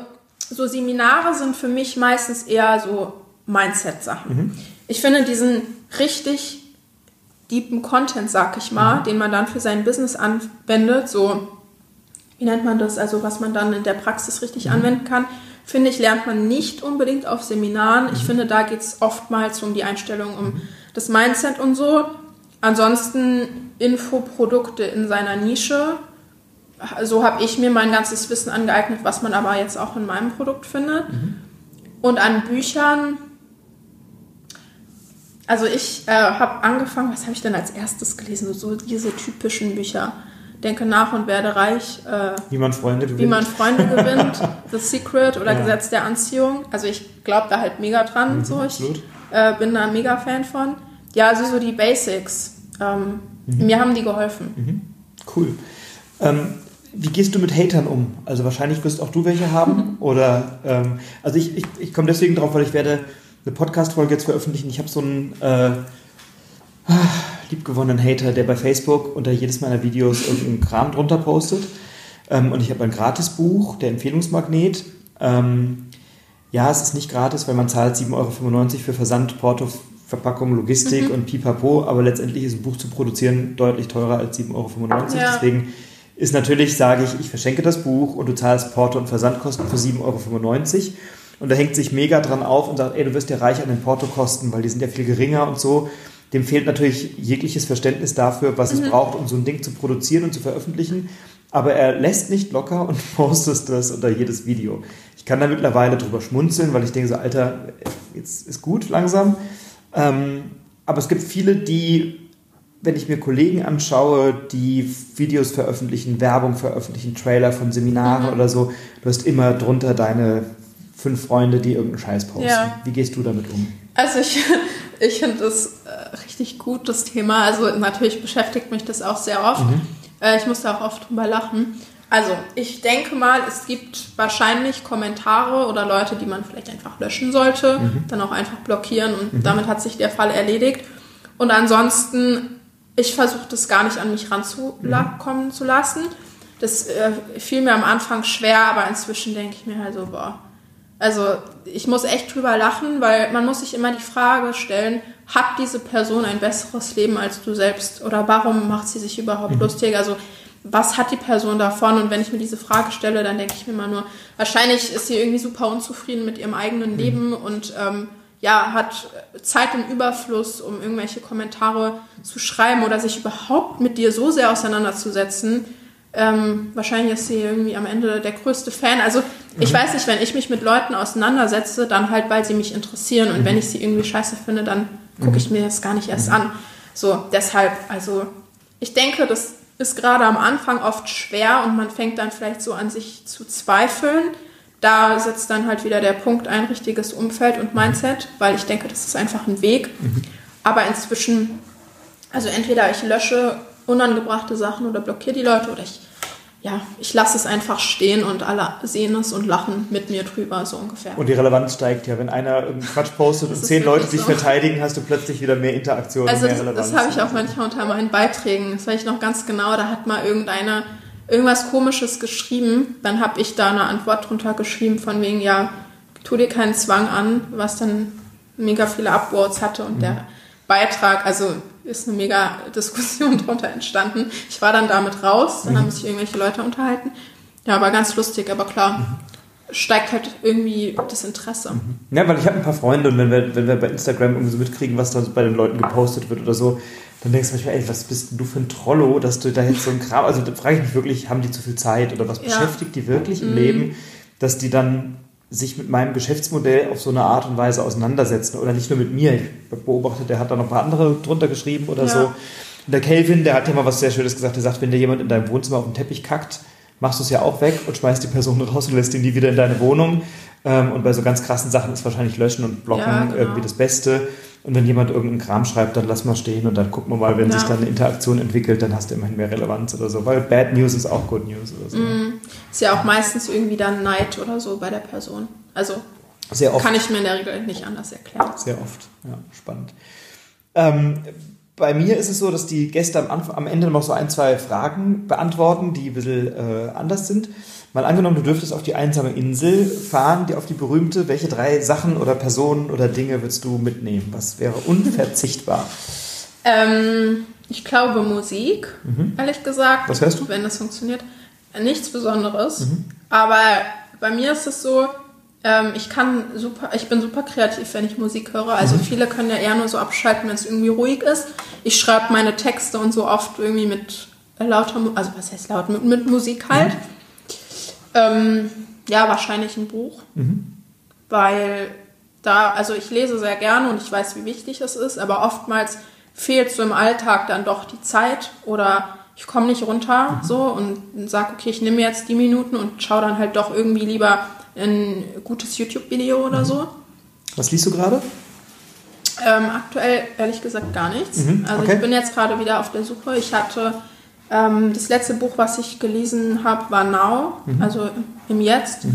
so Seminare sind für mich meistens eher so Mindset-Sachen. Mhm. Ich finde diesen richtig deepen Content, sag ich mal, mhm. den man dann für sein Business anwendet, so, wie nennt man das, also was man dann in der Praxis richtig mhm. anwenden kann, finde ich, lernt man nicht unbedingt auf Seminaren. Ich mhm. finde, da geht es oftmals um die Einstellung, um das Mindset und so. Ansonsten Infoprodukte in seiner Nische. So habe ich mir mein ganzes Wissen angeeignet, was man aber jetzt auch in meinem Produkt findet. Mhm. Und an Büchern, also ich äh, habe angefangen, was habe ich denn als erstes gelesen? So diese typischen Bücher. Denke nach und werde reich. Äh, wie man Freunde gewinnt. Wie man Freunde gewinnt. The Secret oder ja. Gesetz der Anziehung. Also ich glaube da halt mega dran. Mhm, so. Ich äh, bin da mega Fan von. Ja, also so die Basics. Ähm, mhm. Mir haben die geholfen. Mhm. Cool. Ähm, wie gehst du mit Hatern um? Also wahrscheinlich wirst auch du welche haben. oder ähm, also ich, ich, ich komme deswegen drauf, weil ich werde eine Podcast-Folge jetzt veröffentlichen. Ich habe so einen äh, liebgewonnenen Hater, der bei Facebook unter jedes meiner Videos irgendeinen Kram drunter postet. Ähm, und ich habe ein Gratisbuch, der Empfehlungsmagnet. Ähm, ja, es ist nicht gratis, weil man zahlt 7,95 Euro für Versand, Porto, Verpackung, Logistik mhm. und Pipapo, aber letztendlich ist ein Buch zu produzieren deutlich teurer als 7,95 Euro. Ja. Deswegen ist natürlich, sage ich, ich verschenke das Buch und du zahlst Porto und Versandkosten für 7,95 Euro. Und da hängt sich mega dran auf und sagt, ey, du wirst ja reich an den Portokosten, weil die sind ja viel geringer und so dem fehlt natürlich jegliches Verständnis dafür, was mhm. es braucht, um so ein Ding zu produzieren und zu veröffentlichen. Aber er lässt nicht locker und postet das unter jedes Video. Ich kann da mittlerweile drüber schmunzeln, weil ich denke so, Alter, jetzt ist gut langsam. Ähm, aber es gibt viele, die, wenn ich mir Kollegen anschaue, die Videos veröffentlichen, Werbung veröffentlichen, Trailer von Seminaren mhm. oder so, du hast immer drunter deine fünf Freunde, die irgendeinen Scheiß posten. Ja. Wie gehst du damit um? Also ich, ich finde das äh, richtig gut, das Thema. Also natürlich beschäftigt mich das auch sehr oft. Mhm. Äh, ich muss da auch oft drüber lachen. Also ich denke mal, es gibt wahrscheinlich Kommentare oder Leute, die man vielleicht einfach löschen sollte, mhm. dann auch einfach blockieren und mhm. damit hat sich der Fall erledigt. Und ansonsten, ich versuche das gar nicht an mich ranzukommen mhm. zu lassen. Das äh, fiel mir am Anfang schwer, aber inzwischen denke ich mir halt so, boah, also ich muss echt drüber lachen, weil man muss sich immer die Frage stellen, hat diese Person ein besseres Leben als du selbst? Oder warum macht sie sich überhaupt mhm. lustig? Also was hat die Person davon? Und wenn ich mir diese Frage stelle, dann denke ich mir immer nur, wahrscheinlich ist sie irgendwie super unzufrieden mit ihrem eigenen mhm. Leben und ähm, ja, hat Zeit im Überfluss, um irgendwelche Kommentare zu schreiben oder sich überhaupt mit dir so sehr auseinanderzusetzen, ähm, wahrscheinlich ist sie irgendwie am Ende der größte Fan. Also ich mhm. weiß nicht, wenn ich mich mit Leuten auseinandersetze, dann halt, weil sie mich interessieren. Und mhm. wenn ich sie irgendwie scheiße finde, dann gucke ich mhm. mir das gar nicht erst mhm. an. So, deshalb, also ich denke, das ist gerade am Anfang oft schwer und man fängt dann vielleicht so an sich zu zweifeln. Da setzt dann halt wieder der Punkt ein richtiges Umfeld und Mindset, weil ich denke, das ist einfach ein Weg. Mhm. Aber inzwischen, also entweder ich lösche unangebrachte Sachen oder blockiere die Leute oder ich, ja, ich lasse es einfach stehen und alle sehen es und lachen mit mir drüber, so ungefähr. Und die Relevanz steigt ja. Wenn einer Quatsch postet und zehn Leute sich so. verteidigen, hast du plötzlich wieder mehr Interaktion also und mehr Relevanz. Das habe ich auch manchmal unter meinen Beiträgen. Das weiß ich noch ganz genau. Da hat mal irgendeiner irgendwas Komisches geschrieben. Dann habe ich da eine Antwort drunter geschrieben von wegen, ja, tu dir keinen Zwang an, was dann mega viele Upvotes hatte und mhm. der Beitrag, also ist eine mega Diskussion drunter entstanden. Ich war dann damit raus, dann mhm. haben sich irgendwelche Leute unterhalten. Ja, war ganz lustig, aber klar, mhm. steigt halt irgendwie das Interesse. Mhm. Ja, weil ich habe ein paar Freunde und wenn wir, wenn wir bei Instagram irgendwie so mitkriegen, was da bei den Leuten gepostet wird oder so, dann denkst du manchmal, ey, was bist du für ein Trollo, dass du da jetzt so ein Kram, also da frage ich mich wirklich, haben die zu viel Zeit oder was ja. beschäftigt die wirklich im mhm. Leben, dass die dann sich mit meinem Geschäftsmodell auf so eine Art und Weise auseinandersetzen. Oder nicht nur mit mir. Ich beobachte, der hat da noch ein paar andere drunter geschrieben oder ja. so. Und der Kelvin, der hat ja mal was sehr Schönes gesagt. Der sagt, wenn dir jemand in deinem Wohnzimmer auf den Teppich kackt, machst du es ja auch weg und schmeißt die Person raus und lässt ihn nie wieder in deine Wohnung. Ähm, und bei so ganz krassen Sachen ist wahrscheinlich Löschen und Blocken ja, genau. irgendwie das Beste. Und wenn jemand irgendeinen Kram schreibt, dann lass mal stehen und dann gucken wir mal, wenn Ja. sich dann eine Interaktion entwickelt, dann hast du immerhin mehr Relevanz oder so. Weil Bad News ist auch Good News oder so. Mm, Ist ja auch meistens irgendwie dann Neid oder so bei der Person. Also Sehr oft. kann ich mir in der Regel nicht anders erklären. Sehr oft. Ja, spannend. Ähm, bei mir ist es so, dass die Gäste am, Anfang, am Ende noch so ein, zwei Fragen beantworten, die ein bisschen äh, anders sind. Mal angenommen, du dürftest auf die einsame Insel fahren, die auf die berühmte, welche drei Sachen oder Personen oder Dinge würdest du mitnehmen? Was wäre unverzichtbar? Ähm, ich glaube Musik, ehrlich gesagt. Was hörst du? Wenn das funktioniert. Nichts Besonderes. Aber bei mir ist es so, ähm, ich kann super, ich bin super kreativ, wenn ich Musik höre. Also viele können ja eher nur so abschalten, wenn es irgendwie ruhig ist. Ich schreibe meine Texte und so oft irgendwie mit lauter, also was heißt laut, mit, mit Musik halt. Ähm, ja, wahrscheinlich ein Buch. Weil da, also ich lese sehr gerne und ich weiß, wie wichtig es ist, aber oftmals fehlt so im Alltag dann doch die Zeit oder ich komme nicht runter so und sage, okay, ich nehme jetzt die Minuten und schaue dann halt doch irgendwie lieber ein gutes YouTube-Video oder so. Was liest du gerade? Ähm, aktuell ehrlich gesagt gar nichts. Mhm, Also okay. ich bin jetzt gerade wieder auf der Suche. Ich hatte ähm, das letzte Buch, was ich gelesen habe, war Now, Mhm. also im Jetzt.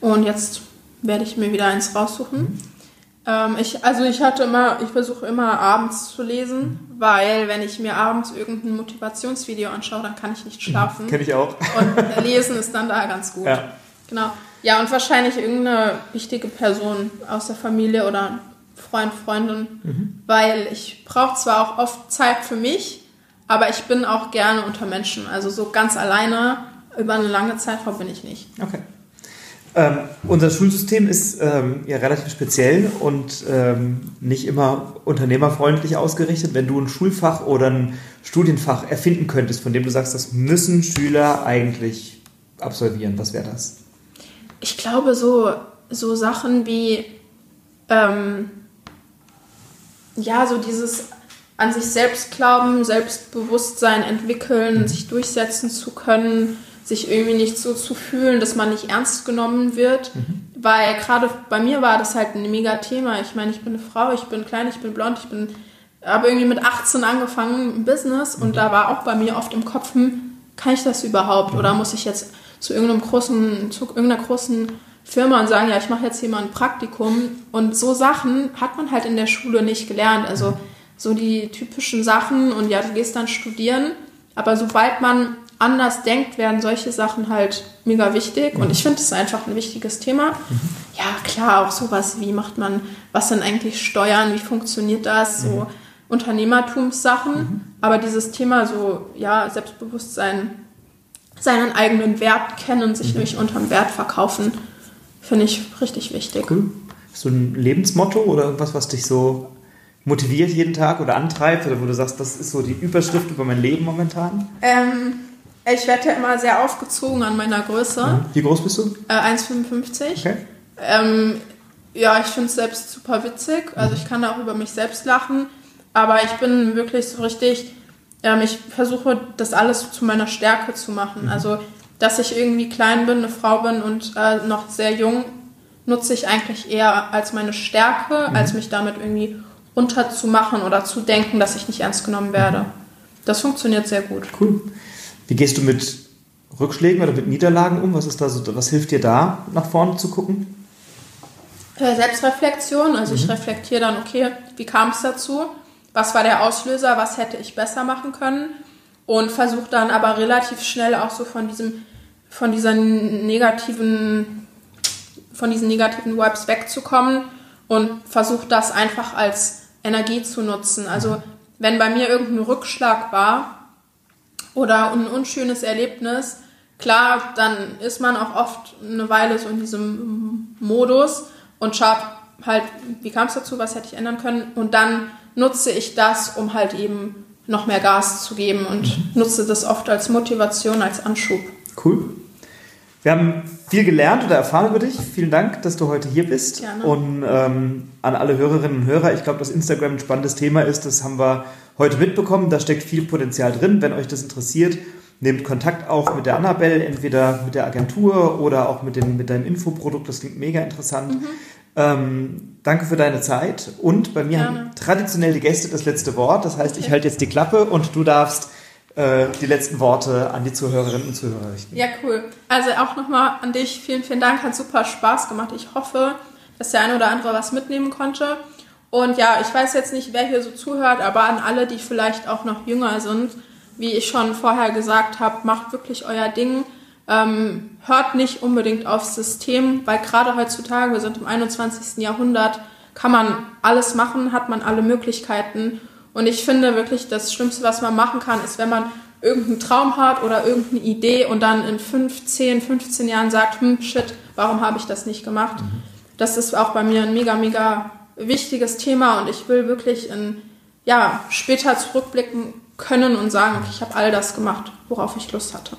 Und jetzt werde ich mir wieder eins raussuchen. Mhm. Ähm, ich, also ich hatte immer, ich versuche immer abends zu lesen, Mhm. weil wenn ich mir abends irgendein Motivationsvideo anschaue, dann kann ich nicht schlafen. Kenne ich auch. Und lesen ist dann da ganz gut. Ja. Genau. Ja, und wahrscheinlich irgendeine wichtige Person aus der Familie oder Freund, Freundin, weil ich brauche zwar auch oft Zeit für mich, aber ich bin auch gerne unter Menschen. Also so ganz alleine über eine lange Zeitraum bin ich nicht. Okay. Ähm, unser Schulsystem ist ähm, ja relativ speziell und ähm, nicht immer unternehmerfreundlich ausgerichtet. Wenn du ein Schulfach oder ein Studienfach erfinden könntest, von dem du sagst, das müssen Schüler eigentlich absolvieren, was wäre das? Ich glaube, so, so Sachen wie, ähm, ja, so dieses an sich selbst glauben, Selbstbewusstsein entwickeln, sich durchsetzen zu können, sich irgendwie nicht so zu fühlen, dass man nicht ernst genommen wird. Weil gerade bei mir war das halt ein mega Thema. Ich meine, ich bin eine Frau, ich bin klein, ich bin blond, ich bin, habe irgendwie mit 18 angefangen im Business und da war auch bei mir oft im Kopf, hm, kann ich das überhaupt? Oder muss ich jetzt zu irgendeinem großen, zu irgendeiner großen Firma und sagen, ja, ich mache jetzt hier mal ein Praktikum. Und so Sachen hat man halt in der Schule nicht gelernt. Also so die typischen Sachen und ja, du gehst dann studieren. Aber sobald man anders denkt, werden solche Sachen halt mega wichtig. Und ich finde es einfach ein wichtiges Thema. Ja, klar, auch sowas, wie macht man, was sind eigentlich Steuern, wie funktioniert das, so Unternehmertumssachen. Aber dieses Thema so, ja, Selbstbewusstsein, seinen eigenen Wert kennen, sich nicht unterm Wert verkaufen, finde ich richtig wichtig. Cool. Hast ein Lebensmotto oder irgendwas, was dich so motiviert jeden Tag oder antreibt oder wo du sagst, das ist so die Überschrift über mein Leben momentan? Ähm, ich werde ja immer sehr aufgezogen an meiner Größe, Wie groß bist du? äh, 1,55. Okay. Ähm, ja, ich finde es selbst super witzig. Also ich kann auch über mich selbst lachen. Aber ich bin wirklich so richtig, ähm, ich versuche das alles zu meiner Stärke zu machen. Also, dass ich irgendwie klein bin, eine Frau bin und äh, noch sehr jung, nutze ich eigentlich eher als meine Stärke, als mich damit irgendwie runterzumachen oder zu denken, dass ich nicht ernst genommen werde. Das funktioniert sehr gut. Cool. Wie gehst du mit Rückschlägen oder mit Niederlagen um? Was ist da so, was hilft dir da, nach vorne zu gucken? Äh, Selbstreflexion, also ich reflektiere dann, okay, wie kam es dazu? Was war der Auslöser? Was hätte ich besser machen können? Und versuche dann aber relativ schnell auch so von diesem, von dieser negativen, von diesen negativen Vibes wegzukommen und versuche das einfach als Energie zu nutzen. Also wenn bei mir irgendein Rückschlag war oder ein unschönes Erlebnis, klar, dann ist man auch oft eine Weile so in diesem Modus und schaut halt, wie kam es dazu, was hätte ich ändern können und dann nutze ich das, um halt eben noch mehr Gas zu geben und nutze das oft als Motivation, als Anschub. Cool. Wir haben viel gelernt oder erfahren über dich. Vielen Dank, dass du heute hier bist. Gerne. Und ähm, an alle Hörerinnen und Hörer, ich glaube, dass Instagram ein spannendes Thema ist. Das haben wir heute mitbekommen. Da steckt viel Potenzial drin. Wenn euch das interessiert, nehmt Kontakt auf mit der Annabelle, entweder mit der Agentur oder auch mit, dem, mit deinem Infoprodukt. Das klingt mega interessant. Ähm, danke für deine Zeit und bei mir Gerne. haben traditionell die Gäste das letzte Wort. Das heißt, ich halte jetzt die Klappe und du darfst äh, die letzten Worte an die Zuhörerinnen und Zuhörer richten. Ja, cool. Also auch nochmal an dich. Vielen, vielen Dank. Hat super Spaß gemacht. Ich hoffe, dass der eine oder andere was mitnehmen konnte. Und ja, ich weiß jetzt nicht, wer hier so zuhört, aber an alle, die vielleicht auch noch jünger sind, wie ich schon vorher gesagt habe, macht wirklich euer Ding. Ähm, hört nicht unbedingt aufs System, weil gerade heutzutage, wir sind im 21. Jahrhundert, kann man alles machen, hat man alle Möglichkeiten. Und ich finde wirklich, das Schlimmste, was man machen kann, ist, wenn man irgendeinen Traum hat oder irgendeine Idee und dann in 5, 10, 15 Jahren sagt, hm, shit, warum habe ich das nicht gemacht? Das ist auch bei mir ein mega, mega wichtiges Thema und ich will wirklich in, ja, später zurückblicken können und sagen, ich habe all das gemacht, worauf ich Lust hatte.